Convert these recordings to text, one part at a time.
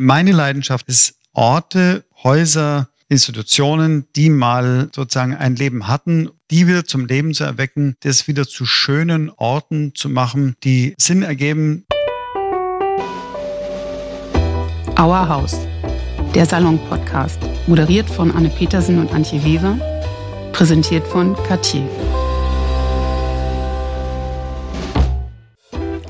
Meine Leidenschaft ist Orte, Häuser, Institutionen, die mal sozusagen ein Leben hatten, die wieder zum Leben zu erwecken, das wieder zu schönen Orten zu machen, die Sinn ergeben. Our House, der Salon-Podcast, moderiert von Anne Petersen und Antje Weber, präsentiert von Cartier.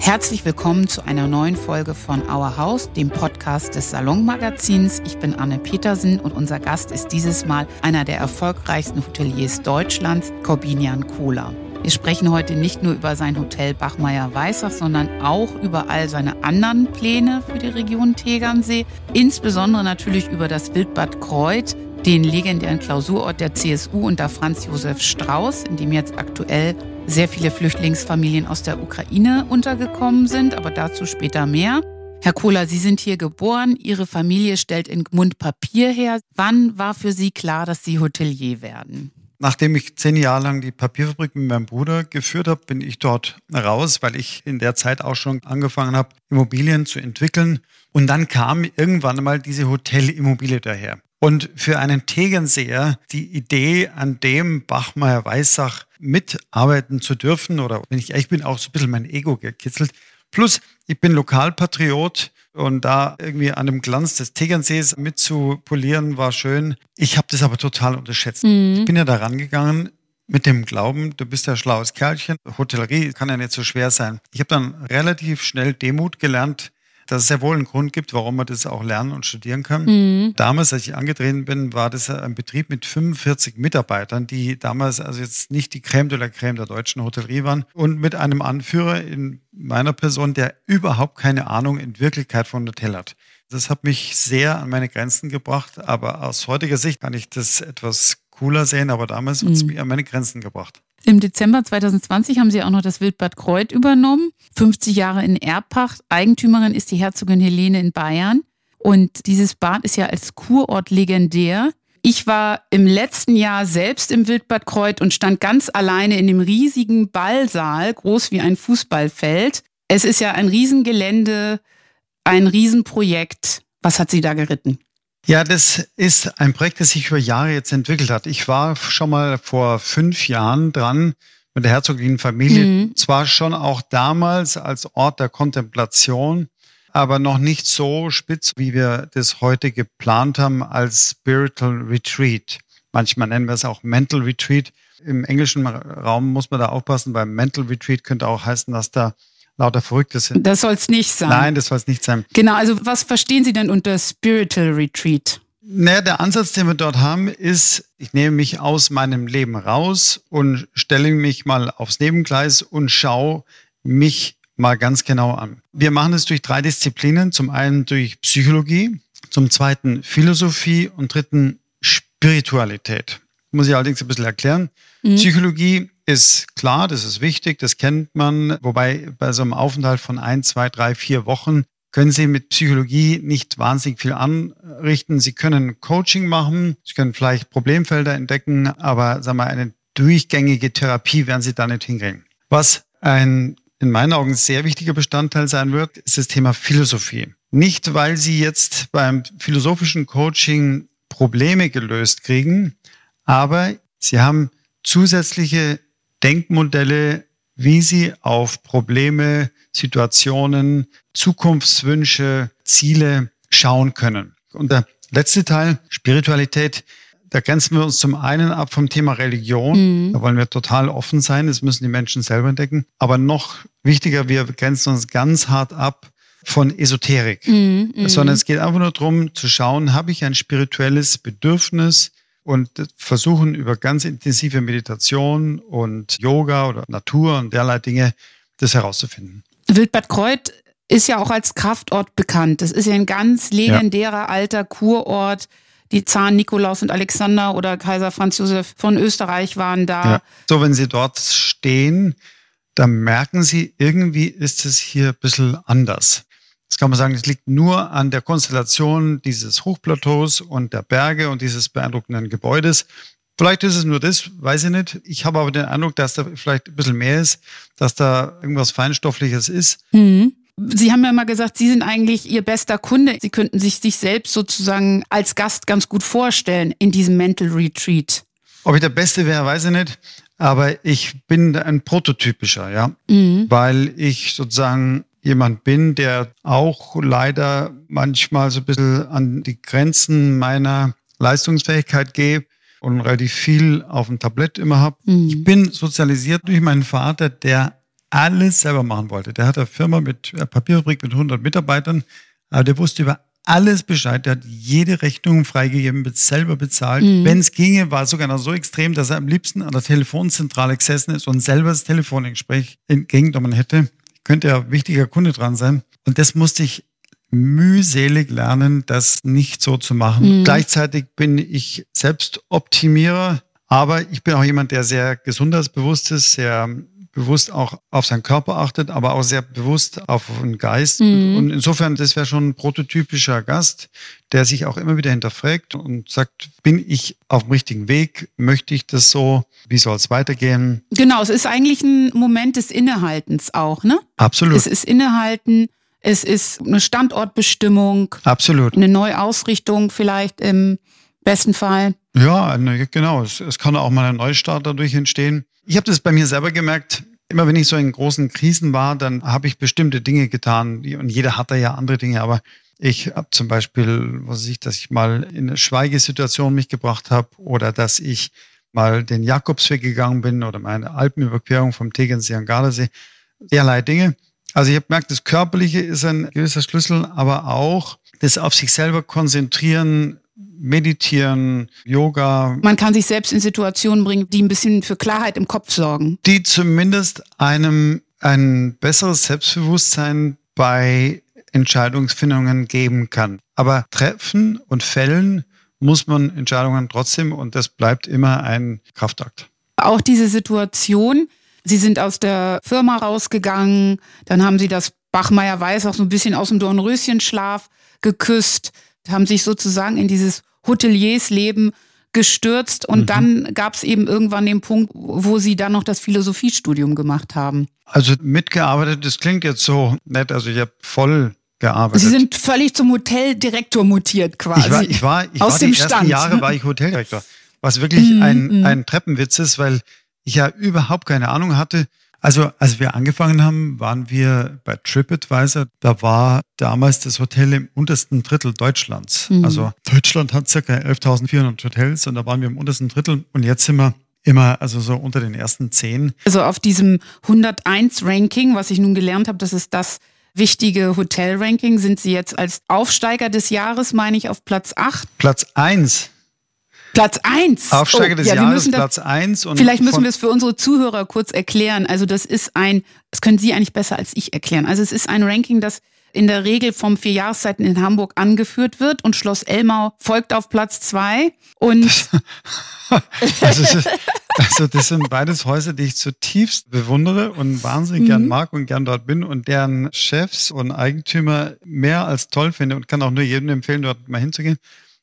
Herzlich willkommen zu einer neuen Folge von Our House, dem Podcast des Salonmagazins. Ich bin Anne Petersen und unser Gast ist dieses Mal einer der erfolgreichsten Hoteliers Deutschlands, Corbinian Kohler. Wir sprechen heute nicht nur über sein Hotel Bachmeier-Weißach, sondern auch über all seine anderen Pläne für die Region Tegernsee, insbesondere natürlich über das Wildbad Kreuth, den legendären Klausurort der CSU unter Franz Josef Strauß, in dem jetzt aktuell sehr viele Flüchtlingsfamilien aus der Ukraine untergekommen sind, aber dazu später mehr. Herr Kohler, Sie sind hier geboren, Ihre Familie stellt in Gmund Papier her. Wann war für Sie klar, dass Sie Hotelier werden? Nachdem ich zehn Jahre lang die Papierfabrik mit meinem Bruder geführt habe, bin ich dort raus, weil ich in der Zeit auch schon angefangen habe, Immobilien zu entwickeln. Und dann kam irgendwann mal diese Hotelimmobilie daher. Und für einen Tegernseher die Idee, an dem Bachmeier Weissach mitarbeiten zu dürfen, oder wenn ich ehrlich bin, auch so ein bisschen mein Ego gekitzelt. Plus, ich bin Lokalpatriot und da irgendwie an dem Glanz des Tegernsees mitzupolieren, war schön. Ich habe das aber total unterschätzt. Mhm. Ich bin ja da rangegangen mit dem Glauben, du bist ja schlaues Kerlchen. Hotellerie kann ja nicht so schwer sein. Ich habe dann relativ schnell Demut gelernt, dass es sehr wohl einen Grund gibt, warum man das auch lernen und studieren kann. Mhm. Damals, als ich angetreten bin, war das ein Betrieb mit 45 Mitarbeitern, die damals also jetzt nicht die Crème de la Crème der deutschen Hotellerie waren und mit einem Anführer in meiner Person, der überhaupt keine Ahnung in Wirklichkeit von Hotel hat. Das hat mich sehr an meine Grenzen gebracht, aber aus heutiger Sicht kann ich das etwas cooler sehen, aber damals hat es mhm. mich an meine Grenzen gebracht. Im Dezember 2020 haben Sie auch noch das Wildbad Kreuth übernommen. 50 Jahre in Erbpacht. Eigentümerin ist die Herzogin Helene in Bayern. Und dieses Bad ist ja als Kurort legendär. Ich war im letzten Jahr selbst im Wildbad Kreuth und stand ganz alleine in dem riesigen Ballsaal, groß wie ein Fußballfeld. Es ist ja ein Riesengelände, ein Riesenprojekt. Was hat Sie da geritten? Ja, das ist ein Projekt, das sich über Jahre jetzt entwickelt hat. Ich war schon mal vor fünf Jahren dran mit der herzoglichen Familie. Mhm. Zwar schon auch damals als Ort der Kontemplation, aber noch nicht so spitz, wie wir das heute geplant haben als Spiritual Retreat. Manchmal nennen wir es auch Mental Retreat. Im englischen Raum muss man da aufpassen, weil Mental Retreat könnte auch heißen, dass da lauter Verrückte sind. Das soll es nicht sein. Nein, das soll es nicht sein. Genau, also was verstehen Sie denn unter Spiritual Retreat? Naja, der Ansatz, den wir dort haben, ist, ich nehme mich aus meinem Leben raus und stelle mich mal aufs Nebengleis und schaue mich mal ganz genau an. Wir machen es durch drei Disziplinen. Zum einen durch Psychologie, zum zweiten Philosophie und dritten Spiritualität. Muss ich allerdings ein bisschen erklären. Mhm. Psychologie ist klar, das ist wichtig, das kennt man. Wobei bei so einem Aufenthalt von ein, zwei, drei, vier Wochen können Sie mit Psychologie nicht wahnsinnig viel anrichten. Sie können Coaching machen, Sie können vielleicht Problemfelder entdecken, aber sagen wir, eine durchgängige Therapie werden Sie da nicht hinkriegen. Was ein in meinen Augen sehr wichtiger Bestandteil sein wird, ist das Thema Philosophie. Nicht, weil Sie jetzt beim philosophischen Coaching Probleme gelöst kriegen, aber Sie haben zusätzliche Denkmodelle, wie sie auf Probleme, Situationen, Zukunftswünsche, Ziele schauen können. Und der letzte Teil, Spiritualität, da grenzen wir uns zum einen ab vom Thema Religion. Mhm. Da wollen wir total offen sein. Das müssen die Menschen selber entdecken. Aber noch wichtiger, wir grenzen uns ganz hart ab von Esoterik. Mhm, mhm. Sondern es geht einfach nur darum zu schauen, habe ich ein spirituelles Bedürfnis, und versuchen über ganz intensive Meditation und Yoga oder Natur und derlei Dinge das herauszufinden. Wildbad Kreuth ist ja auch als Kraftort bekannt. Das ist ja ein ganz legendärer ja. alter Kurort. Die Zahn Nikolaus und Alexander oder Kaiser Franz Josef von Österreich waren da. Ja. So, wenn Sie dort stehen, dann merken Sie, irgendwie ist es hier ein bisschen anders. Das kann man sagen, es liegt nur an der Konstellation dieses Hochplateaus und der Berge und dieses beeindruckenden Gebäudes. Vielleicht ist es nur das, weiß ich nicht. Ich habe aber den Eindruck, dass da vielleicht ein bisschen mehr ist, dass da irgendwas Feinstoffliches ist. Mhm. Sie haben ja mal gesagt, Sie sind eigentlich Ihr bester Kunde. Sie könnten sich sich selbst sozusagen als Gast ganz gut vorstellen in diesem Mental Retreat. Ob ich der Beste wäre, weiß ich nicht. Aber ich bin ein prototypischer, ja. Mhm. Weil ich sozusagen jemand bin, der auch leider manchmal so ein bisschen an die Grenzen meiner Leistungsfähigkeit gehe und relativ viel auf dem Tablett immer habe. Mhm. Ich bin sozialisiert durch meinen Vater, der alles selber machen wollte. Der hat eine Firma mit eine Papierfabrik mit 100 Mitarbeitern, aber der wusste über alles Bescheid. Der hat jede Rechnung freigegeben, wird selber bezahlt. Mhm. Wenn es ginge, war es sogar noch so extrem, dass er am liebsten an der Telefonzentrale gesessen ist und selber das Telefongespräch entgegengenommen hätte. Könnte ja wichtiger Kunde dran sein. Und das musste ich mühselig lernen, das nicht so zu machen. Mhm. Gleichzeitig bin ich selbst Optimierer, aber ich bin auch jemand, der sehr gesundheitsbewusst ist, sehr bewusst auch auf seinen Körper achtet, aber auch sehr bewusst auf den Geist. Mhm. Und insofern, das wäre schon ein prototypischer Gast, der sich auch immer wieder hinterfragt und sagt, bin ich auf dem richtigen Weg? Möchte ich das so? Wie soll es weitergehen? Genau, es ist eigentlich ein Moment des Innehaltens auch, ne? Absolut. Es ist Innehalten, es ist eine Standortbestimmung. Absolut. Eine Neuausrichtung vielleicht im besten Fall. Ja, genau. Es, es kann auch mal ein Neustart dadurch entstehen. Ich habe das bei mir selber gemerkt. Immer wenn ich so in großen Krisen war, dann habe ich bestimmte Dinge getan. Und jeder hat da ja andere Dinge. Aber ich habe zum Beispiel, was weiß ich, dass ich mal in eine Schweigesituation mich gebracht habe oder dass ich mal den Jakobsweg gegangen bin oder meine Alpenüberquerung vom Tegernsee an Gardasee. Derlei Dinge. Also ich habe gemerkt, das Körperliche ist ein gewisser Schlüssel, aber auch das auf sich selber konzentrieren, Meditieren, Yoga. Man kann sich selbst in Situationen bringen, die ein bisschen für Klarheit im Kopf sorgen. Die zumindest einem ein besseres Selbstbewusstsein bei Entscheidungsfindungen geben kann. Aber treffen und fällen muss man Entscheidungen trotzdem und das bleibt immer ein Kraftakt. Auch diese Situation, Sie sind aus der Firma rausgegangen, dann haben Sie das Bachmeier Weiß auch so ein bisschen aus dem Dornröschenschlaf geküsst, haben sich sozusagen in dieses Hoteliersleben gestürzt und mhm. dann gab es eben irgendwann den Punkt, wo Sie dann noch das Philosophiestudium gemacht haben. Also mitgearbeitet, das klingt jetzt so nett, also ich habe voll gearbeitet. Sie sind völlig zum Hoteldirektor mutiert quasi. Ich war, ich war, ich Aus war dem die ersten Stand. Jahre war ich Hoteldirektor, was wirklich mm, ein, mm. ein Treppenwitz ist, weil ich ja überhaupt keine Ahnung hatte. Also, als wir angefangen haben, waren wir bei TripAdvisor. Da war damals das Hotel im untersten Drittel Deutschlands. Mhm. Also, Deutschland hat circa 11.400 Hotels und da waren wir im untersten Drittel und jetzt sind wir immer, also so unter den ersten zehn. Also, auf diesem 101-Ranking, was ich nun gelernt habe, das ist das wichtige Hotel-Ranking, sind Sie jetzt als Aufsteiger des Jahres, meine ich, auf Platz 8. Platz 1. Platz 1. Aufsteiger oh, des ja, Jahres, Platz 1. Vielleicht müssen wir es für unsere Zuhörer kurz erklären. Also das ist ein, das können Sie eigentlich besser als ich erklären. Also es ist ein Ranking, das in der Regel vom vier Jahreszeiten in Hamburg angeführt wird und Schloss Elmau folgt auf Platz 2. Und also, also, das sind beides Häuser, die ich zutiefst bewundere und wahnsinnig mhm. gern mag und gern dort bin und deren Chefs und Eigentümer mehr als toll finde und kann auch nur jedem empfehlen, dort mal hinzugehen.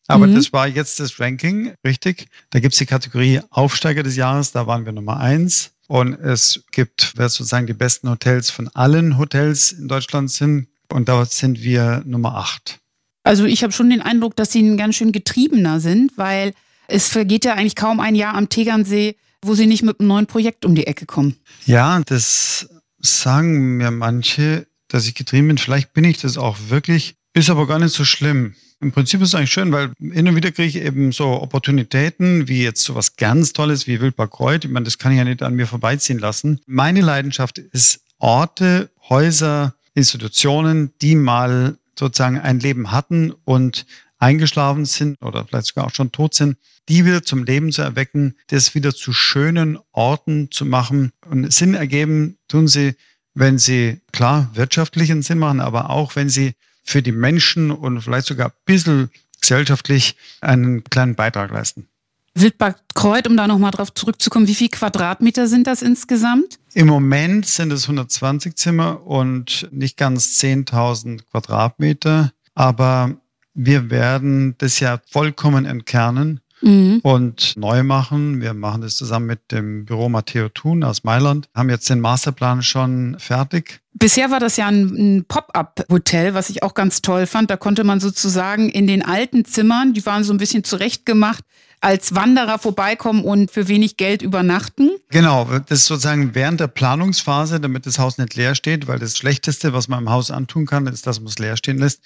Aber mhm. das war jetzt das Ranking, richtig. Da gibt es die Kategorie Aufsteiger des Jahres, da waren wir Nummer eins. Und es gibt, wer sozusagen die besten Hotels von allen Hotels in Deutschland sind. Und dort sind wir Nummer acht. Also ich habe schon den Eindruck, dass Sie ein ganz schön getriebener sind, weil es vergeht ja eigentlich kaum ein Jahr am Tegernsee, wo Sie nicht mit einem neuen Projekt um die Ecke kommen. Ja, das sagen mir manche, dass ich getrieben bin. Vielleicht bin ich das auch wirklich, ist aber gar nicht so schlimm. Im Prinzip ist es eigentlich schön, weil hin und wieder kriege ich eben so Opportunitäten, wie jetzt so was ganz Tolles wie Wildpark Kreuz. Ich meine, das kann ich ja nicht an mir vorbeiziehen lassen. Meine Leidenschaft ist Orte, Häuser, Institutionen, die mal sozusagen ein Leben hatten und eingeschlafen sind oder vielleicht sogar auch schon tot sind, die wieder zum Leben zu erwecken, das wieder zu schönen Orten zu machen. Und Sinn ergeben tun sie, wenn sie klar wirtschaftlichen Sinn machen, aber auch wenn sie für die Menschen und vielleicht sogar ein bisschen gesellschaftlich einen kleinen Beitrag leisten. Wildbad Kreuz, um da nochmal drauf zurückzukommen, wie viele Quadratmeter sind das insgesamt? Im Moment sind es 120 Zimmer und nicht ganz 10.000 Quadratmeter. Aber wir werden das ja vollkommen entkernen mhm. und neu machen. Wir machen das zusammen mit dem Büro Matteo Thun aus Mailand, haben jetzt den Masterplan schon fertig. Bisher war das ja ein, ein Pop-up-Hotel, was ich auch ganz toll fand. Da konnte man sozusagen in den alten Zimmern, die waren so ein bisschen zurechtgemacht, als Wanderer vorbeikommen und für wenig Geld übernachten? Genau, das ist sozusagen während der Planungsphase, damit das Haus nicht leer steht, weil das Schlechteste, was man im Haus antun kann, ist, dass man es leer stehen lässt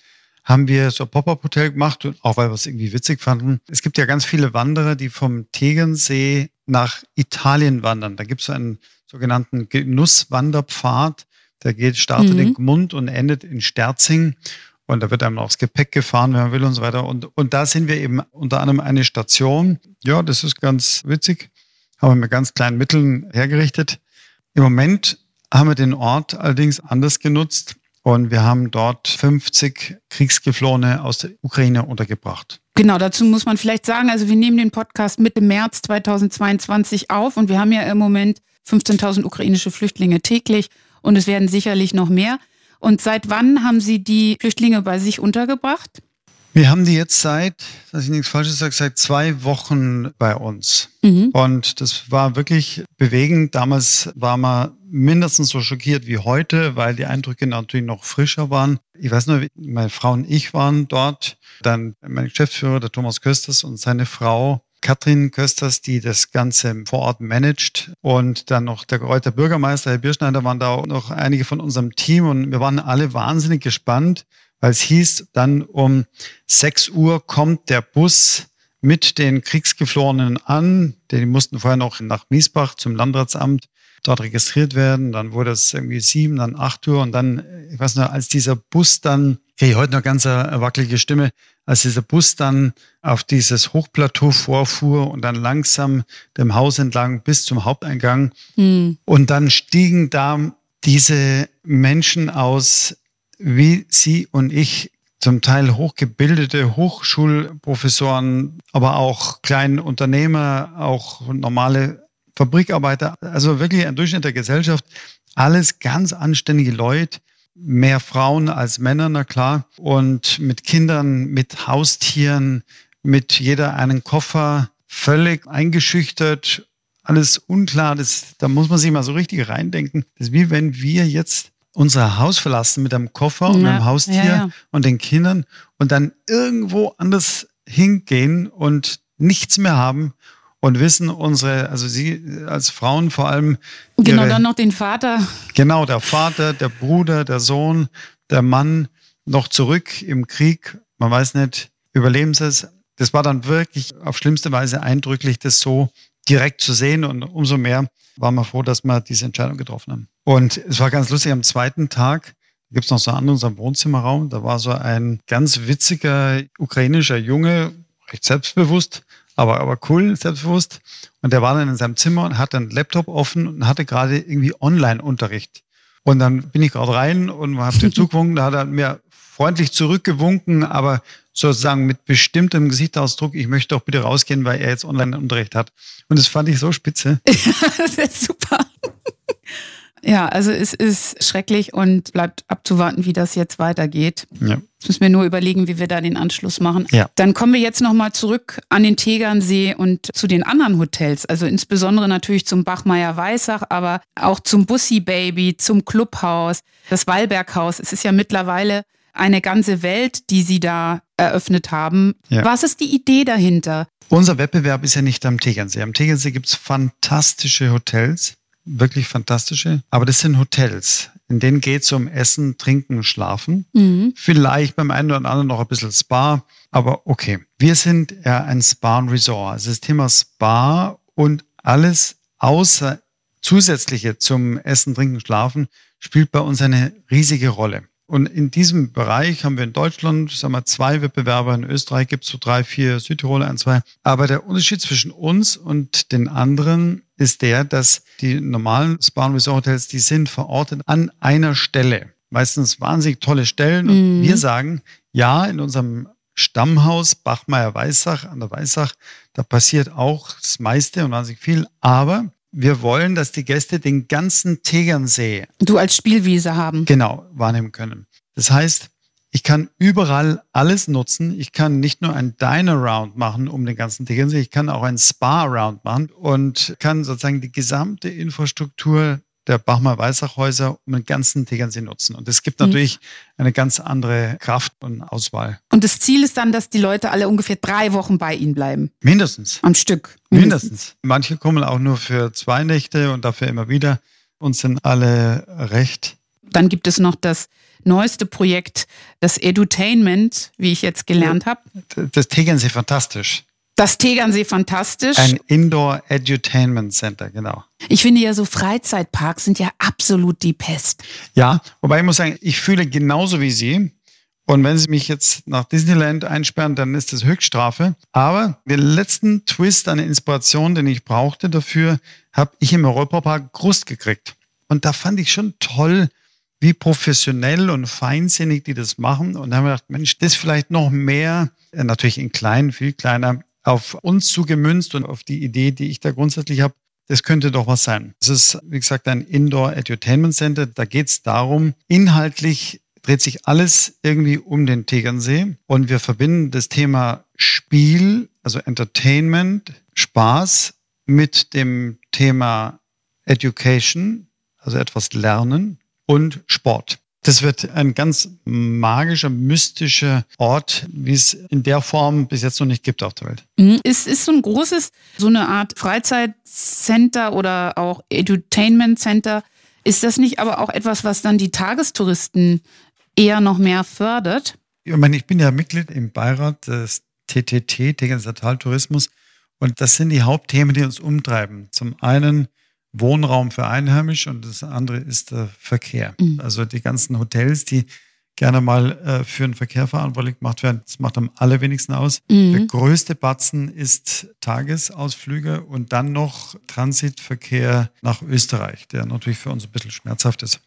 haben wir so ein Pop-Up-Hotel gemacht, auch weil wir es irgendwie witzig fanden. Es gibt ja ganz viele Wanderer, die vom Tegernsee nach Italien wandern. Da gibt es so einen sogenannten Genusswanderpfad. Der geht, startet mhm. in Gmund und endet in Sterzing. Und da wird einem aufs Gepäck gefahren, wenn man will und so weiter. Und, und da sind wir eben unter anderem eine Station. Ja, das ist ganz witzig. Haben wir mit ganz kleinen Mitteln hergerichtet. Im Moment haben wir den Ort allerdings anders genutzt. Und wir haben dort 50 Kriegsgeflohene aus der Ukraine untergebracht. Genau, dazu muss man vielleicht sagen, also wir nehmen den Podcast Mitte März 2022 auf und wir haben ja im Moment 15.000 ukrainische Flüchtlinge täglich und es werden sicherlich noch mehr. Und seit wann haben Sie die Flüchtlinge bei sich untergebracht? Wir haben die jetzt seit, dass ich nichts Falsches sage, seit zwei Wochen bei uns. Mhm. Und das war wirklich bewegend. Damals war man mindestens so schockiert wie heute, weil die Eindrücke natürlich noch frischer waren. Ich weiß nur, meine Frau und ich waren dort. Dann mein Geschäftsführer, der Thomas Kösters und seine Frau Katrin Kösters, die das Ganze vor Ort managt. Und dann noch der Kräuter Bürgermeister, Herr Bierschneider, waren da auch noch einige von unserem Team. Und wir waren alle wahnsinnig gespannt, weil es hieß, dann um 6 Uhr kommt der Bus mit den Kriegsgeflohenen an. Die mussten vorher noch nach Miesbach zum Landratsamt dort registriert werden. Dann wurde es irgendwie sieben, dann acht Uhr und dann, ich weiß noch, als dieser Bus dann, ich heute noch ganz eine wackelige Stimme, als dieser Bus dann auf dieses Hochplateau vorfuhr und dann langsam dem Haus entlang bis zum Haupteingang. Mhm. Und dann stiegen da diese Menschen aus wie Sie und ich zum Teil hochgebildete Hochschulprofessoren, aber auch kleine Unternehmer, auch normale Fabrikarbeiter, also wirklich ein Durchschnitt der Gesellschaft, alles ganz anständige Leute, mehr Frauen als Männer, na klar, und mit Kindern, mit Haustieren, mit jeder einen Koffer, völlig eingeschüchtert, alles unklar, das, da muss man sich mal so richtig reindenken. Das ist wie wenn wir jetzt unser Haus verlassen mit einem Koffer und ja, einem Haustier ja, ja. und den Kindern und dann irgendwo anders hingehen und nichts mehr haben und wissen unsere, also Sie als Frauen vor allem. Genau, ihre, dann noch den Vater. Genau, der Vater, der Bruder, der Sohn, der Mann noch zurück im Krieg. Man weiß nicht, überleben sie es. Das war dann wirklich auf schlimmste Weise eindrücklich, das so direkt zu sehen und umso mehr waren wir froh, dass wir diese Entscheidung getroffen haben. Und es war ganz lustig, am zweiten Tag gibt es noch so einen anderen unserem Wohnzimmerraum, da war so ein ganz witziger ukrainischer Junge, recht selbstbewusst, aber, aber cool, selbstbewusst. Und der war dann in seinem Zimmer und hatte einen Laptop offen und hatte gerade irgendwie Online-Unterricht. Und dann bin ich gerade rein und habe den zugewunken, da hat er mir freundlich zurückgewunken, aber sozusagen mit bestimmtem Gesichtsausdruck, ich möchte doch bitte rausgehen, weil er jetzt Online-Unterricht hat. Und das fand ich so spitze. das ist super. Ja, also es ist schrecklich und bleibt abzuwarten, wie das jetzt weitergeht. Ja. Jetzt müssen wir nur überlegen, wie wir da den Anschluss machen. Ja. Dann kommen wir jetzt nochmal zurück an den Tegernsee und zu den anderen Hotels. Also insbesondere natürlich zum Bachmeier Weißach, aber auch zum Bussi Baby, zum Clubhaus, das Wallberghaus. Es ist ja mittlerweile eine ganze Welt, die Sie da eröffnet haben. Ja. Was ist die Idee dahinter? Unser Wettbewerb ist ja nicht am Tegernsee. Am Tegernsee gibt es fantastische Hotels wirklich fantastische. Aber das sind Hotels. In denen geht es um Essen, Trinken, Schlafen. Mhm. Vielleicht beim einen oder anderen noch ein bisschen Spa. Aber okay. Wir sind ja ein Spa und Resort. Also das Thema Spa und alles außer zusätzliche zum Essen, Trinken, Schlafen spielt bei uns eine riesige Rolle. Und in diesem Bereich haben wir in Deutschland, sagen wir, zwei Wettbewerber. In Österreich gibt es so drei, vier, Südtirol ein, zwei. Aber der Unterschied zwischen uns und den anderen ist der, dass die normalen Spa- und Resort-Hotels, die sind verortet an einer Stelle. Meistens wahnsinnig tolle Stellen. Mhm. Und wir sagen, ja, in unserem Stammhaus Bachmeier Weißach an der Weißach, da passiert auch das meiste und wahnsinnig viel. Aber wir wollen, dass die Gäste den ganzen Tegernsee. Du als Spielwiese haben. Genau, wahrnehmen können. Das heißt, Ich kann überall alles nutzen. Ich kann nicht nur ein Diner Round machen um den ganzen Tegernsee, ich kann auch ein Spa Round machen und kann sozusagen die gesamte Infrastruktur der Bachmer-Weissach-Häuser um den ganzen Tegernsee nutzen. Und es gibt mhm. natürlich eine ganz andere Kraft und Auswahl. Und das Ziel ist dann, dass die Leute alle ungefähr drei Wochen bei Ihnen bleiben? Mindestens. Am Stück? Mindestens. Mindestens. Manche kommen auch nur für zwei Nächte und dafür immer wieder und sind alle recht. Dann gibt es noch das neueste Projekt, das Edutainment, wie ich jetzt gelernt habe. Das Tegernsee fantastisch. Das Tegernsee fantastisch. Ein Indoor Edutainment Center, genau. Ich finde ja so Freizeitparks sind ja absolut die Pest. Ja, wobei ich muss sagen, ich fühle genauso wie Sie. Und wenn Sie mich jetzt nach Disneyland einsperren, dann ist das Höchststrafe. Aber den letzten Twist an Inspiration, den ich brauchte dafür, habe ich im Europapark Grust gekriegt. Und da fand ich schon toll, wie professionell und feinsinnig die das machen. Und da haben wir gedacht, Mensch, das vielleicht noch mehr, äh, natürlich in klein, viel kleiner, auf uns zugemünzt und auf die Idee, die ich da grundsätzlich habe, das könnte doch was sein. Es ist, wie gesagt, ein Indoor Edutainment Center. Da geht es darum, inhaltlich dreht sich alles irgendwie um den Tegernsee und wir verbinden das Thema Spiel, also Entertainment, Spaß mit dem Thema Education, also etwas lernen und Sport. Das wird ein ganz magischer, mystischer Ort, wie es in der Form bis jetzt noch nicht gibt auf der Welt. Mhm. Ist, ist so ein großes, so eine Art Freizeitcenter oder auch Edutainment Center. Ist das nicht aber auch etwas, was dann die Tagestouristen eher noch mehr fördert? Ich meine, ich bin ja Mitglied im Beirat des TTT, Tegernser Taltourismus. Und das sind die Hauptthemen, die uns umtreiben. Zum einen Wohnraum für Einheimische und das andere ist der Verkehr. Mhm. Also die ganzen Hotels, die gerne mal äh, für den Verkehr verantwortlich gemacht werden, das macht am allerwenigsten aus. Mhm. Der größte Batzen ist Tagesausflüge und dann noch Transitverkehr nach Österreich, der natürlich für uns ein bisschen schmerzhaft ist.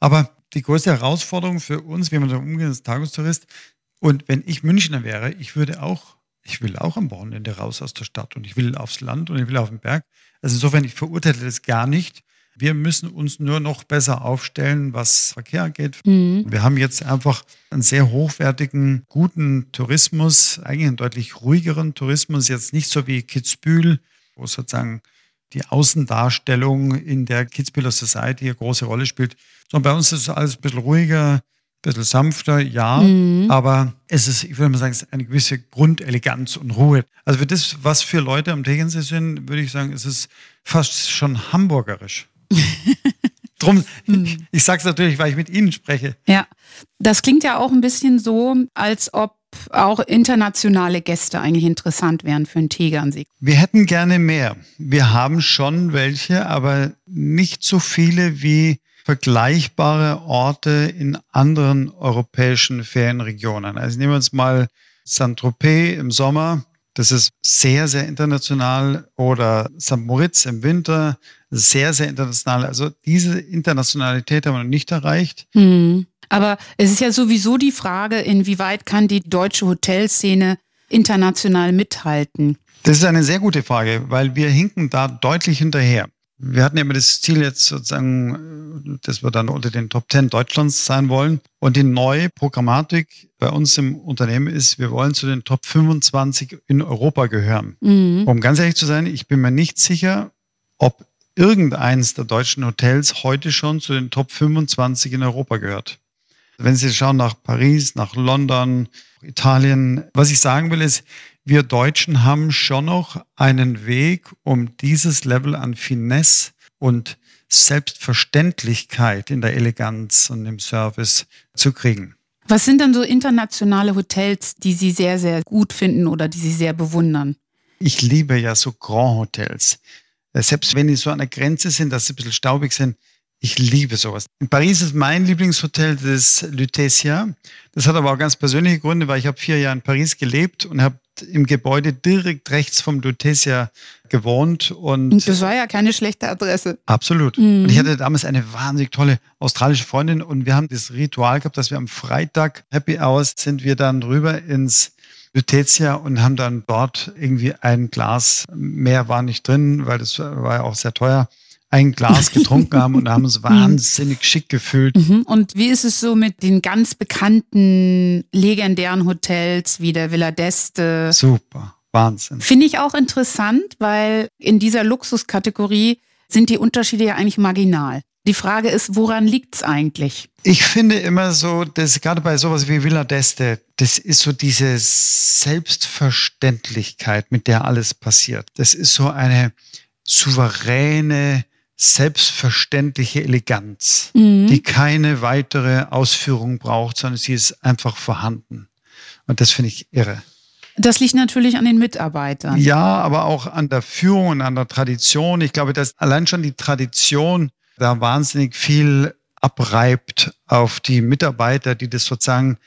Aber die größte Herausforderung für uns, wie man da umgeht, als Tagestourist, und wenn ich Münchner wäre, ich würde auch, ich will auch am Wochenende raus aus der Stadt und ich will aufs Land und ich will auf den Berg. Also insofern, ich verurteile das gar nicht. Wir müssen uns nur noch besser aufstellen, was Verkehr angeht. Mhm. Wir haben jetzt einfach einen sehr hochwertigen, guten Tourismus, eigentlich einen deutlich ruhigeren Tourismus, jetzt nicht so wie Kitzbühel, wo sozusagen die Außendarstellung in der Kitzbüheler Society eine große Rolle spielt, sondern bei uns ist es alles ein bisschen ruhiger, bisschen sanfter, ja, mhm. aber es ist, ich würde mal sagen, es ist eine gewisse Grundeleganz und Ruhe. Also für das, was für Leute am Tegernsee sind, würde ich sagen, es ist fast schon hamburgerisch. Drum, mhm. ich sage es natürlich, weil ich mit Ihnen spreche. Ja, das klingt ja auch ein bisschen so, als ob auch internationale Gäste eigentlich interessant wären für einen Tegernsee. Wir hätten gerne mehr. Wir haben schon welche, aber nicht so viele wie vergleichbare Orte in anderen europäischen Ferienregionen. Also nehmen wir uns mal Saint-Tropez im Sommer. Das ist sehr, sehr international. Oder St. Moritz im Winter, sehr, sehr international. Also diese Internationalität haben wir noch nicht erreicht. Hm. Aber es ist ja sowieso die Frage, inwieweit kann die deutsche Hotelszene international mithalten? Das ist eine sehr gute Frage, weil wir hinken da deutlich hinterher. Wir hatten immer das Ziel jetzt sozusagen, dass wir dann unter den Top 10 Deutschlands sein wollen. Und die neue Programmatik bei uns im Unternehmen ist, wir wollen zu den Top 25 in Europa gehören. Mhm. Um ganz ehrlich zu sein, ich bin mir nicht sicher, ob irgendeins der deutschen Hotels heute schon zu den Top 25 in Europa gehört. Wenn Sie schauen nach Paris, nach London, Italien, was ich sagen will ist, wir Deutschen haben schon noch einen Weg, um dieses Level an Finesse und Selbstverständlichkeit in der Eleganz und im Service zu kriegen. Was sind denn so internationale Hotels, die Sie sehr, sehr gut finden oder die Sie sehr bewundern? Ich liebe ja so Grand Hotels. Selbst wenn die so an der Grenze sind, dass sie ein bisschen staubig sind, ich liebe sowas. In Paris ist mein Lieblingshotel das Lutetia. Das hat aber auch ganz persönliche Gründe, weil ich habe vier Jahre in Paris gelebt und habe im Gebäude direkt rechts vom Lutetia gewohnt. Und das war ja keine schlechte Adresse. Absolut. Mhm. Und ich hatte damals eine wahnsinnig tolle australische Freundin und wir haben das Ritual gehabt, dass wir am Freitag Happy Hours sind wir dann rüber ins Lutetia und haben dann dort irgendwie ein Glas mehr war nicht drin, weil das war ja auch sehr teuer ein Glas getrunken haben und haben uns wahnsinnig schick gefühlt. Mhm. Und wie ist es so mit den ganz bekannten, legendären Hotels wie der Villa d'Este? Super, Wahnsinn. Finde ich auch interessant, weil in dieser Luxuskategorie sind die Unterschiede ja eigentlich marginal. Die Frage ist, woran liegt es eigentlich? Ich finde immer so, dass gerade bei sowas wie Villa d'Este, das ist so diese Selbstverständlichkeit, mit der alles passiert. Das ist so eine souveräne, selbstverständliche Eleganz, mhm. die keine weitere Ausführung braucht, sondern sie ist einfach vorhanden. Und das finde ich irre. Das liegt natürlich an den Mitarbeitern. Ja, aber auch an der Führung und an der Tradition. Ich glaube, dass allein schon die Tradition da wahnsinnig viel abreibt auf die Mitarbeiter, die das sozusagen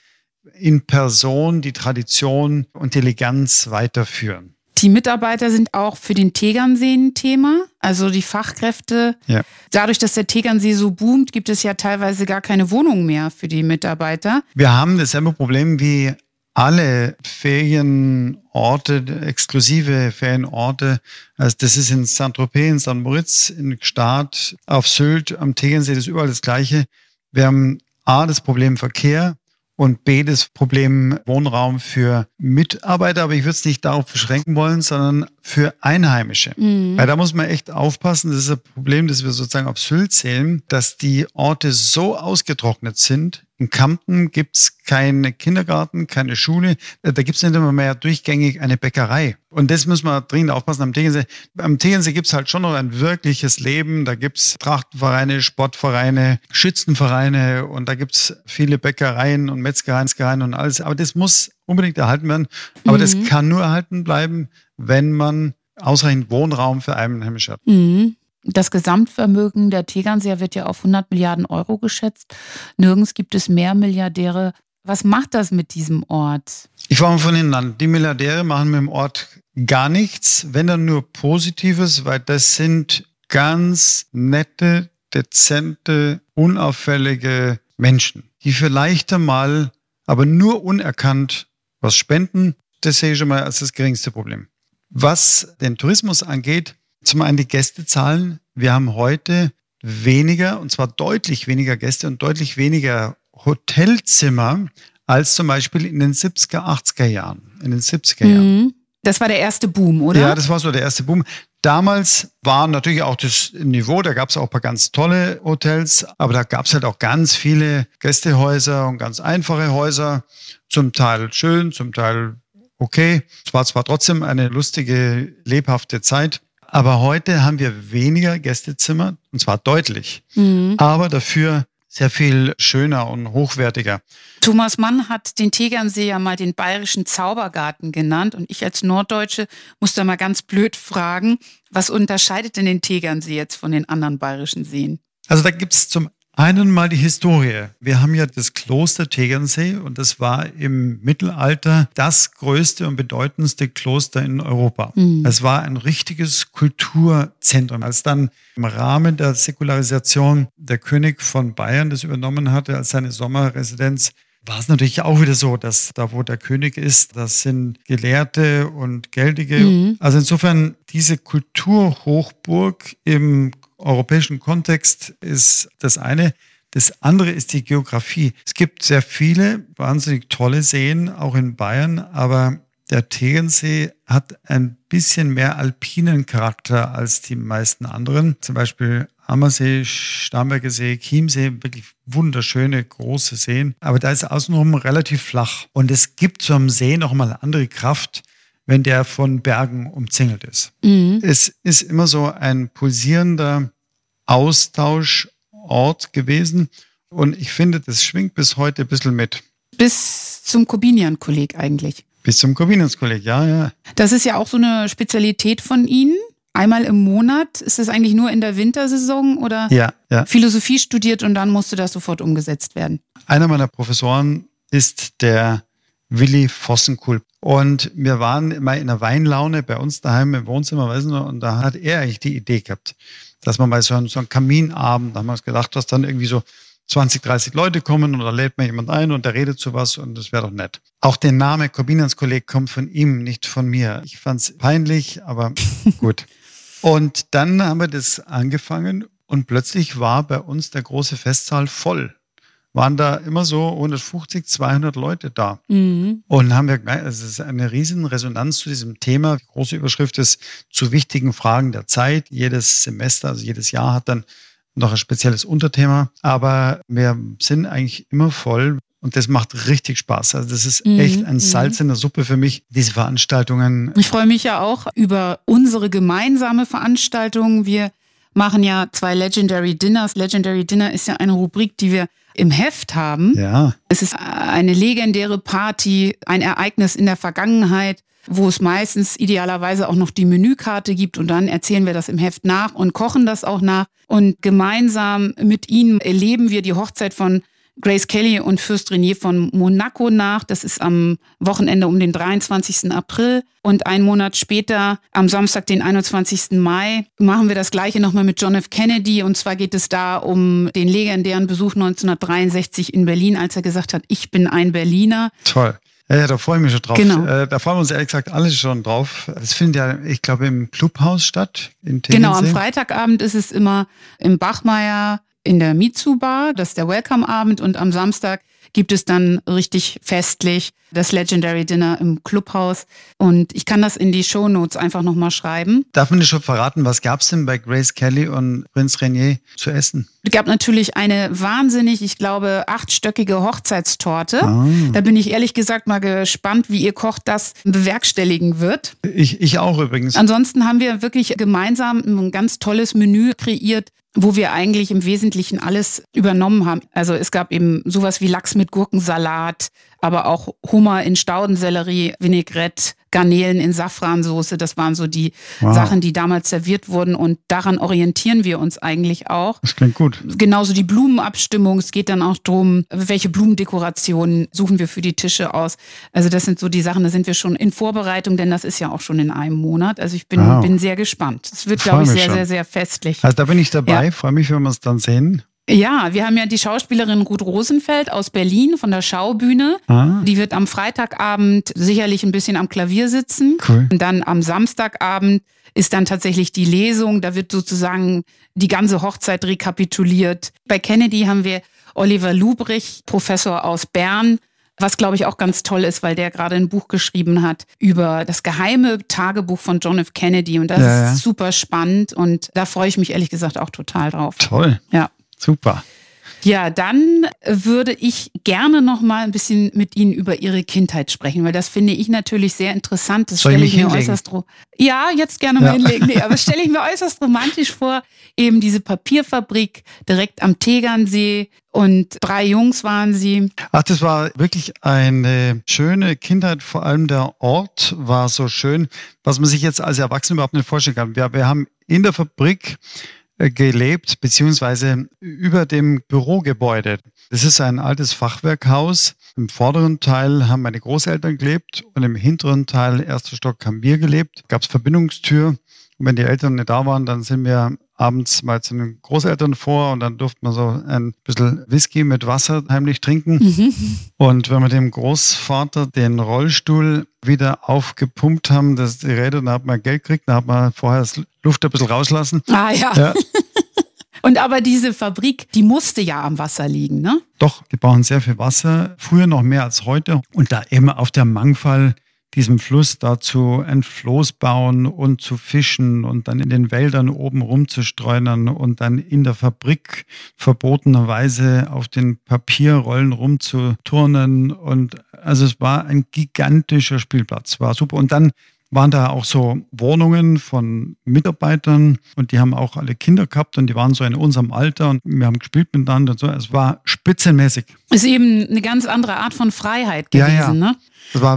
in Person die Tradition und die Eleganz weiterführen. Die Mitarbeiter sind auch für den Tegernsee ein Thema, also die Fachkräfte. Ja. Dadurch, dass der Tegernsee so boomt, gibt es ja teilweise gar keine Wohnung mehr für die Mitarbeiter. Wir haben dasselbe Problem wie alle Ferienorte, exklusive Ferienorte, also das ist in Saint-Tropez, in St. Moritz, in Gstaad, auf Sylt, am Tegernsee, das ist überall das Gleiche. Wir haben A, das Problem Verkehr, und B, das Problem Wohnraum für Mitarbeiter, aber ich würde es nicht darauf beschränken wollen, sondern für Einheimische. Mhm. Weil da muss man echt aufpassen. Das ist ein Problem, das wir sozusagen auf Sylt zählen, dass die Orte so ausgetrocknet sind, in Kampen gibt es keinen Kindergarten, keine Schule. Da gibt es nicht immer mehr durchgängig eine Bäckerei. Und das müssen wir dringend aufpassen am Tegensee. Am Tegensee gibt es halt schon noch ein wirkliches Leben. Da gibt es Trachtenvereine, Sportvereine, Schützenvereine und da gibt es viele Bäckereien und Metzgereien und alles. Aber das muss unbedingt erhalten werden. Aber mhm. das kann nur erhalten bleiben, wenn man ausreichend Wohnraum für Einheimische hat. Mhm. Das Gesamtvermögen der Tegernseer wird ja auf 100 Milliarden Euro geschätzt. Nirgends gibt es mehr Milliardäre. Was macht das mit diesem Ort? Ich fange von Ihnen an. Die Milliardäre machen mit dem Ort gar nichts, wenn dann nur Positives, weil das sind ganz nette, dezente, unauffällige Menschen, die vielleicht einmal, aber nur unerkannt was spenden. Das sehe ich schon mal als das geringste Problem. Was den Tourismus angeht, zum einen die Gästezahlen. Wir haben heute weniger, und zwar deutlich weniger Gäste und deutlich weniger Hotelzimmer als zum Beispiel in den 70er, 80er Jahren. In den 70er Jahren. Mhm. Das war der erste Boom, oder? Ja, das war so der erste Boom. Damals war natürlich auch das Niveau, da gab es auch ein paar ganz tolle Hotels, aber da gab es halt auch ganz viele Gästehäuser und ganz einfache Häuser, zum Teil schön, zum Teil okay. Es war zwar trotzdem eine lustige, lebhafte Zeit, aber heute haben wir weniger Gästezimmer, und zwar deutlich, mhm. aber dafür sehr viel schöner und hochwertiger. Thomas Mann hat den Tegernsee ja mal den bayerischen Zaubergarten genannt und ich als Norddeutsche muss da mal ganz blöd fragen, was unterscheidet denn den Tegernsee jetzt von den anderen bayerischen Seen? Also da gibt es zum einen mal die Historie. Wir haben ja das Kloster Tegernsee und das war im Mittelalter das größte und bedeutendste Kloster in Europa. Mhm. Es war ein richtiges Kulturzentrum. Als dann im Rahmen der Säkularisation der König von Bayern das übernommen hatte als seine Sommerresidenz, war es natürlich auch wieder so, dass da, wo der König ist, das sind Gelehrte und Geldige. Mhm. Also insofern diese Kulturhochburg im europäischen Kontext ist das eine. Das andere ist die Geografie. Es gibt sehr viele wahnsinnig tolle Seen, auch in Bayern, aber der Tegernsee hat ein bisschen mehr alpinen Charakter als die meisten anderen. Zum Beispiel Ammersee, Starnberger See, Chiemsee, wirklich wunderschöne große Seen. Aber da ist außenrum relativ flach. Und es gibt zum See nochmal andere Kraft, wenn der von Bergen umzingelt ist. Mhm. Es ist immer so ein pulsierender Austauschort gewesen. Und ich finde, das schwingt bis heute ein bisschen mit. Bis zum Kobinian-Kolleg eigentlich. Bis zum Kobinian-Kolleg, ja, ja. Das ist ja auch so eine Spezialität von Ihnen. Einmal im Monat. Ist das eigentlich nur in der Wintersaison oder ja, ja. Philosophie studiert und dann musste das sofort umgesetzt werden? Einer meiner Professoren ist der Willi Vossenkulp. Und wir waren mal in einer Weinlaune bei uns daheim im Wohnzimmer, weißt du, und da hat er eigentlich die Idee gehabt dass man bei so einem, so einem Kaminabend, da haben wir uns gedacht, dass dann irgendwie so 20, 30 Leute kommen und da lädt man jemand ein und der redet zu was und das wäre doch nett. Auch der Name Corbinians Kolleg kommt von ihm, nicht von mir. Ich fand es peinlich, aber gut. Und dann haben wir das angefangen und plötzlich war bei uns der große Festsaal voll. Waren da immer so 150, 200 Leute da. Mhm. Und haben wir es ist eine riesen Resonanz zu diesem Thema. Die große Überschrift ist zu wichtigen Fragen der Zeit. Jedes Semester, also jedes Jahr hat dann noch ein spezielles Unterthema. Aber wir sind eigentlich immer voll. Und das macht richtig Spaß. Also das ist mhm, echt ein mhm. Salz in der Suppe für mich, diese Veranstaltungen. Ich freue mich ja auch über unsere gemeinsame Veranstaltung. Wir machen ja zwei Legendary Dinners. Legendary Dinner ist ja eine Rubrik, die wir im Heft haben. Ja. Es ist eine legendäre Party, ein Ereignis in der Vergangenheit, wo es meistens idealerweise auch noch die Menükarte gibt und dann erzählen wir das im Heft nach und kochen das auch nach. Und gemeinsam mit Ihnen erleben wir die Hochzeit von Grace Kelly und Fürst Renier von Monaco nach. Das ist am Wochenende um den 23. April. Und einen Monat später, am Samstag, den 21. Mai, machen wir das gleiche nochmal mit John F. Kennedy. Und zwar geht es da um den legendären Besuch 1963 in Berlin, als er gesagt hat, ich bin ein Berliner. Toll. Ja, da freue ich mich schon drauf. Genau. Äh, da freuen wir uns ehrlich gesagt alle schon drauf. Es findet ja, ich glaube, im Clubhaus statt. In genau, am Freitagabend ist es immer im Bachmeier in der Mitsu-Bar, das ist der Welcome-Abend und am Samstag gibt es dann richtig festlich das Legendary Dinner im Clubhaus. Und ich kann das in die Shownotes einfach nochmal schreiben. Darf man dir schon verraten, was gab es denn bei Grace Kelly und Prinz Renier zu essen? Es gab natürlich eine wahnsinnig, ich glaube, achtstöckige Hochzeitstorte. Ah. Da bin ich ehrlich gesagt mal gespannt, wie ihr Koch das bewerkstelligen wird. Ich, ich auch übrigens. Ansonsten haben wir wirklich gemeinsam ein ganz tolles Menü kreiert wo wir eigentlich im Wesentlichen alles übernommen haben. Also es gab eben sowas wie Lachs mit Gurkensalat, aber auch Hummer in Staudensellerie, Vinaigrette, Garnelen in Safransoße. Das waren so die wow. Sachen, die damals serviert wurden. Und daran orientieren wir uns eigentlich auch. Das klingt gut. Genauso die Blumenabstimmung. Es geht dann auch darum, welche Blumendekorationen suchen wir für die Tische aus. Also das sind so die Sachen, da sind wir schon in Vorbereitung, denn das ist ja auch schon in einem Monat. Also ich bin, wow. bin sehr gespannt. Es wird, glaube ich, sehr, sehr, sehr festlich. Also da bin ich dabei. Ja. Freue mich, wenn wir es dann sehen. Ja, wir haben ja die Schauspielerin Ruth Rosenfeld aus Berlin von der Schaubühne. Ah. Die wird am Freitagabend sicherlich ein bisschen am Klavier sitzen. Cool. Und dann am Samstagabend ist dann tatsächlich die Lesung. Da wird sozusagen die ganze Hochzeit rekapituliert. Bei Kennedy haben wir Oliver Lubrich, Professor aus Bern. Was, glaube ich, auch ganz toll ist, weil der gerade ein Buch geschrieben hat über das geheime Tagebuch von John F. Kennedy. Und das ja, ja. ist super spannend. Und da freue ich mich ehrlich gesagt auch total drauf. Toll. Ja. Super. Ja, dann würde ich gerne noch mal ein bisschen mit Ihnen über Ihre Kindheit sprechen, weil das finde ich natürlich sehr interessant. Das stelle ich, ich mir hinlegen? äußerst Ja, jetzt gerne mal ja. hinlegen. Nee, aber stelle ich mir äußerst romantisch vor, eben diese Papierfabrik direkt am Tegernsee und drei Jungs waren Sie. Ach, das war wirklich eine schöne Kindheit. Vor allem der Ort war so schön, was man sich jetzt als Erwachsener überhaupt nicht vorstellen kann. Wir, wir haben in der Fabrik gelebt, beziehungsweise über dem Bürogebäude. Das ist ein altes Fachwerkhaus. Im vorderen Teil haben meine Großeltern gelebt und im hinteren Teil, erster Stock, haben wir gelebt. Gab es Verbindungstür. Und wenn die Eltern nicht da waren, dann sind wir abends mal zu den Großeltern vor und dann durfte man so ein bisschen Whisky mit Wasser heimlich trinken. Mhm. Und wenn wir dem Großvater den Rollstuhl wieder aufgepumpt haben, das die Räder, dann hat man Geld gekriegt, dann hat man vorher das Luft ein bisschen rauslassen. Ah ja. ja. Und aber diese Fabrik, die musste ja am Wasser liegen, ne? Doch, die brauchen sehr viel Wasser. Früher noch mehr als heute. Und da immer auf der Mangfall diesem Fluss dazu ein Floß bauen und zu fischen und dann in den Wäldern oben rumzustreunern und dann in der Fabrik verbotenerweise auf den Papierrollen rumzuturnen. Und also es war ein gigantischer Spielplatz, war super. Und dann waren da auch so Wohnungen von Mitarbeitern und die haben auch alle Kinder gehabt und die waren so in unserem Alter und wir haben gespielt miteinander und so. Es war spitzenmäßig. Ist eben eine ganz andere Art von Freiheit gewesen, ja, ja. ne?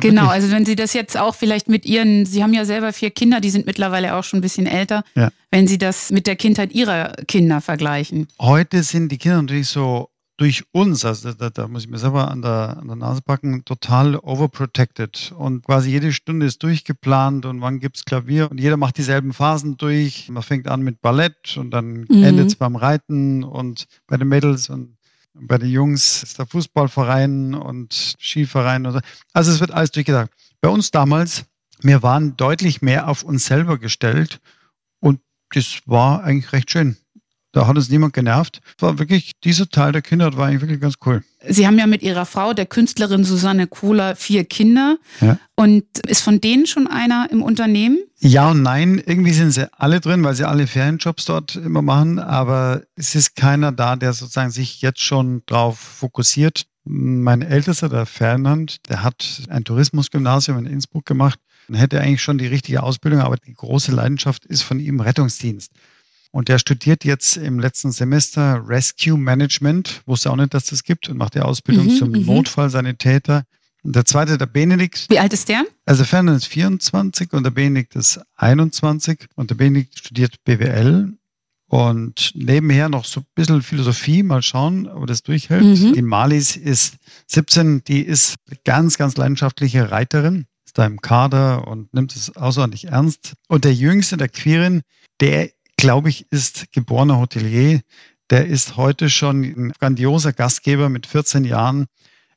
Genau, also wenn Sie das jetzt auch vielleicht mit Ihren, Sie haben ja selber vier Kinder, die sind mittlerweile auch schon ein bisschen älter, ja. wenn Sie das mit der Kindheit Ihrer Kinder vergleichen. Heute sind die Kinder natürlich so durch uns, also da, da, muss ich mir selber an der, an der Nase packen, total overprotected. Und quasi jede Stunde ist durchgeplant und wann gibt es Klavier und jeder macht dieselben Phasen durch. Man fängt an mit Ballett und dann mhm. endet es beim Reiten und bei den Mädels und bei den Jungs ist der Fußballverein und Skiverein und so. Also es wird alles durchgedacht. Bei uns damals, wir waren deutlich mehr auf uns selber gestellt und das war eigentlich recht schön. Da hat uns niemand genervt. War wirklich, dieser Teil der Kinder war eigentlich wirklich ganz cool. Sie haben ja mit Ihrer Frau, der Künstlerin Susanne Kohler, vier Kinder. Ja. Und ist von denen schon einer im Unternehmen? Ja und nein. Irgendwie sind sie alle drin, weil sie alle Ferienjobs dort immer machen. Aber es ist keiner da, der sozusagen sich jetzt schon drauf fokussiert. Mein Ältester, der Ferdinand, der hat ein Tourismusgymnasium in Innsbruck gemacht und hätte eigentlich schon die richtige Ausbildung, aber die große Leidenschaft ist von ihm Rettungsdienst. Und der studiert jetzt im letzten Semester Rescue Management, wusste auch nicht, dass das gibt und macht die Ausbildung mhm, zum mhm. Notfallsanitäter. Und der zweite, der Benedikt. Wie alt ist der? Also Ferdinand ist 24 und der Benedikt ist 21 und der Benedikt studiert BWL und nebenher noch so ein bisschen Philosophie, mal schauen, ob das durchhält. Mhm. Die Malis ist 17, die ist ganz, ganz leidenschaftliche Reiterin, ist da im Kader und nimmt es außerordentlich ernst. Und der Jüngste, der Quirin, der glaube ich, ist geborener Hotelier. Der ist heute schon ein grandioser Gastgeber mit 14 Jahren.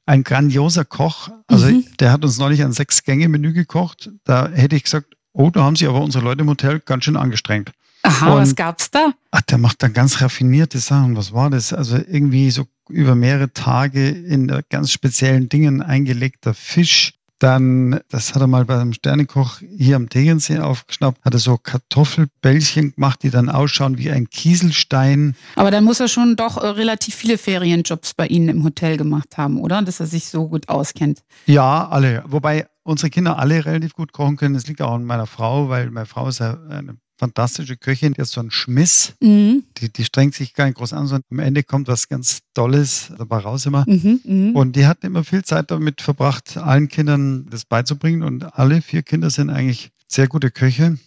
Ein grandioser Koch. Also mhm. der hat uns neulich ein Sechs-Gänge-Menü gekocht. Da hätte ich gesagt, oh, da haben sich aber unsere Leute im Hotel ganz schön angestrengt. Aha, Und, was gab's da? Ach, der macht da ganz raffinierte Sachen. Was war das? Also irgendwie so über mehrere Tage in ganz speziellen Dingen eingelegter Fisch, dann, das hat er mal beim Sternekoch hier am Tegernsee aufgeschnappt, hat er so Kartoffelbällchen gemacht, die dann ausschauen wie ein Kieselstein. Aber dann muss er schon doch äh, relativ viele Ferienjobs bei Ihnen im Hotel gemacht haben, oder? Dass er sich so gut auskennt. Ja, alle. Wobei unsere Kinder alle relativ gut kochen können. Das liegt auch an meiner Frau, weil meine Frau ist ja eine fantastische Köchin, die hat so einen Schmiss. Mhm. Die, die strengt sich gar nicht groß an, sondern am Ende kommt was ganz Tolles dabei raus immer. Mhm, mh. Und die hat immer viel Zeit damit verbracht, allen Kindern das beizubringen. Und alle vier Kinder sind eigentlich sehr gute Köche.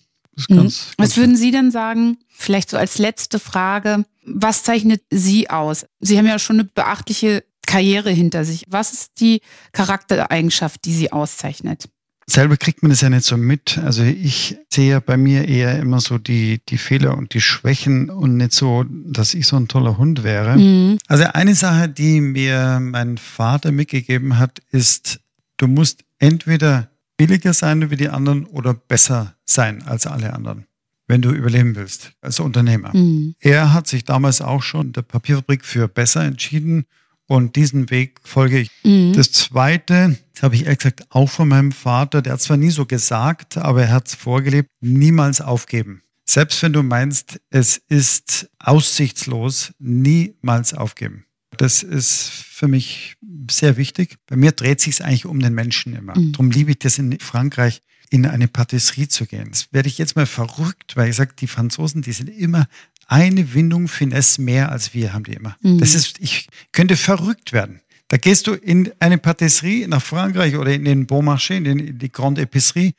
Mhm. Ganz, was würden Sie denn sagen, vielleicht so als letzte Frage, was zeichnet Sie aus? Sie haben ja schon eine beachtliche Karriere hinter sich. Was ist die Charaktereigenschaft, die Sie auszeichnet? Selber kriegt man das ja nicht so mit. Also ich sehe ja bei mir eher immer so die, die Fehler und die Schwächen und nicht so, dass ich so ein toller Hund wäre. Mhm. Also eine Sache, die mir mein Vater mitgegeben hat, ist, du musst entweder billiger sein wie die anderen oder besser sein als alle anderen, wenn du überleben willst als Unternehmer. Mhm. Er hat sich damals auch schon der Papierfabrik für besser entschieden und diesen Weg folge ich. Mhm. Das Zweite, das habe ich ehrlich gesagt auch von meinem Vater, der hat zwar nie so gesagt, aber er hat es vorgelebt, niemals aufgeben. Selbst wenn du meinst, es ist aussichtslos, niemals aufgeben. Das ist für mich sehr wichtig. Bei mir dreht sich es eigentlich um den Menschen immer. Mhm. Darum liebe ich das in Frankreich, in eine Patisserie zu gehen. Das werde ich jetzt mal verrückt, weil ich sage, die Franzosen, die sind immer eine Windung Finesse mehr als wir haben die immer. Mhm. Das ist, ich könnte verrückt werden. Da gehst du in eine Patisserie nach Frankreich oder in den Bon Marché, in die Grande Épicerie.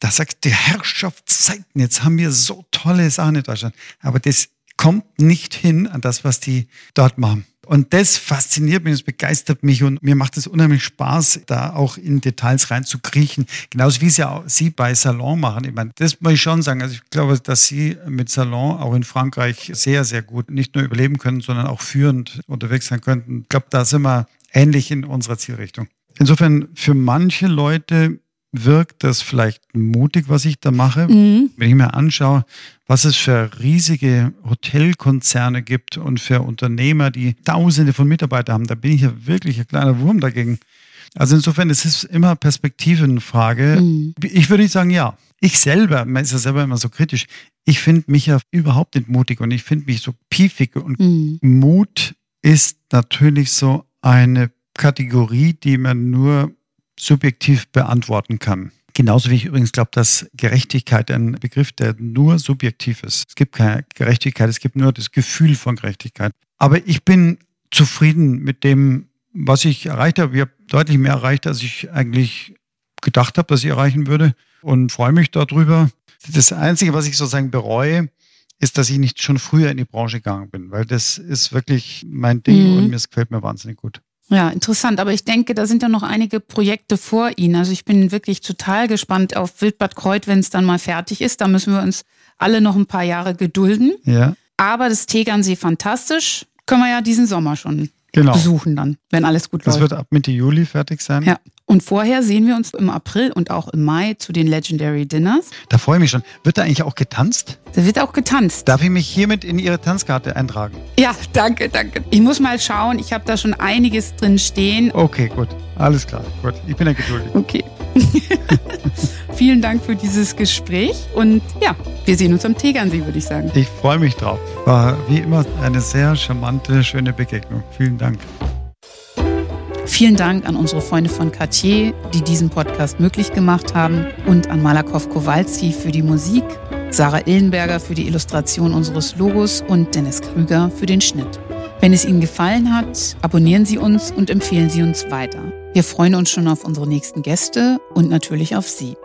Da sagt die Herrschaftszeiten, jetzt haben wir so tolle Sachen in Deutschland. Aber das kommt nicht hin an das, was die dort machen. Und das fasziniert mich, das begeistert mich und mir macht es unheimlich Spaß, da auch in Details rein zu kriechen. Genauso wie es ja auch Sie bei Salon machen. Ich meine, das muss ich schon sagen. Also ich glaube, dass Sie mit Salon auch in Frankreich sehr, sehr gut nicht nur überleben können, sondern auch führend unterwegs sein könnten. Ich glaube, da sind wir ähnlich in unserer Zielrichtung. Insofern für manche Leute wirkt das vielleicht mutig, was ich da mache. Mhm. Wenn ich mir anschaue, was es für riesige Hotelkonzerne gibt und für Unternehmer, die Tausende von Mitarbeitern haben, da bin ich ja wirklich ein kleiner Wurm dagegen. Also insofern, es ist immer Perspektivenfrage. Mhm. Ich würde sagen, ja. Ich selber, man ist ja selber immer so kritisch, ich finde mich ja überhaupt nicht mutig und ich finde mich so piefig. Und mhm. Mut ist natürlich so eine Kategorie, die man nur subjektiv beantworten kann. Genauso wie ich übrigens glaube, dass Gerechtigkeit ein Begriff, der nur subjektiv ist. Es gibt keine Gerechtigkeit, es gibt nur das Gefühl von Gerechtigkeit. Aber ich bin zufrieden mit dem, was ich erreicht habe. Ich habe deutlich mehr erreicht, als ich eigentlich gedacht habe, dass ich erreichen würde und freue mich darüber. Das Einzige, was ich sozusagen bereue, ist, dass ich nicht schon früher in die Branche gegangen bin, weil das ist wirklich mein Ding mhm. und mir gefällt mir wahnsinnig gut. Ja, interessant. Aber ich denke, da sind ja noch einige Projekte vor Ihnen. Also ich bin wirklich total gespannt auf Wildbad Kreuth, wenn es dann mal fertig ist. Da müssen wir uns alle noch ein paar Jahre gedulden. Ja. Aber das Tegernsee fantastisch können wir ja diesen Sommer schon genau. besuchen dann, wenn alles gut das läuft. Das wird ab Mitte Juli fertig sein. Ja. Und vorher sehen wir uns im April und auch im Mai zu den Legendary Dinners. Da freue ich mich schon. Wird da eigentlich auch getanzt? Da wird auch getanzt. Darf ich mich hiermit in Ihre Tanzkarte eintragen? Ja, danke, danke. Ich muss mal schauen. Ich habe da schon einiges drin stehen. Okay, gut. Alles klar. Gut. Ich bin ja geduldig. Okay. Vielen Dank für dieses Gespräch und ja, wir sehen uns am Tegernsee, würde ich sagen. Ich freue mich drauf. War wie immer eine sehr charmante, schöne Begegnung. Vielen Dank. Vielen Dank an unsere Freunde von Cartier, die diesen Podcast möglich gemacht haben und an Malakow Kowalski für die Musik, Sarah Illenberger für die Illustration unseres Logos und Dennis Krüger für den Schnitt. Wenn es Ihnen gefallen hat, abonnieren Sie uns und empfehlen Sie uns weiter. Wir freuen uns schon auf unsere nächsten Gäste und natürlich auf Sie.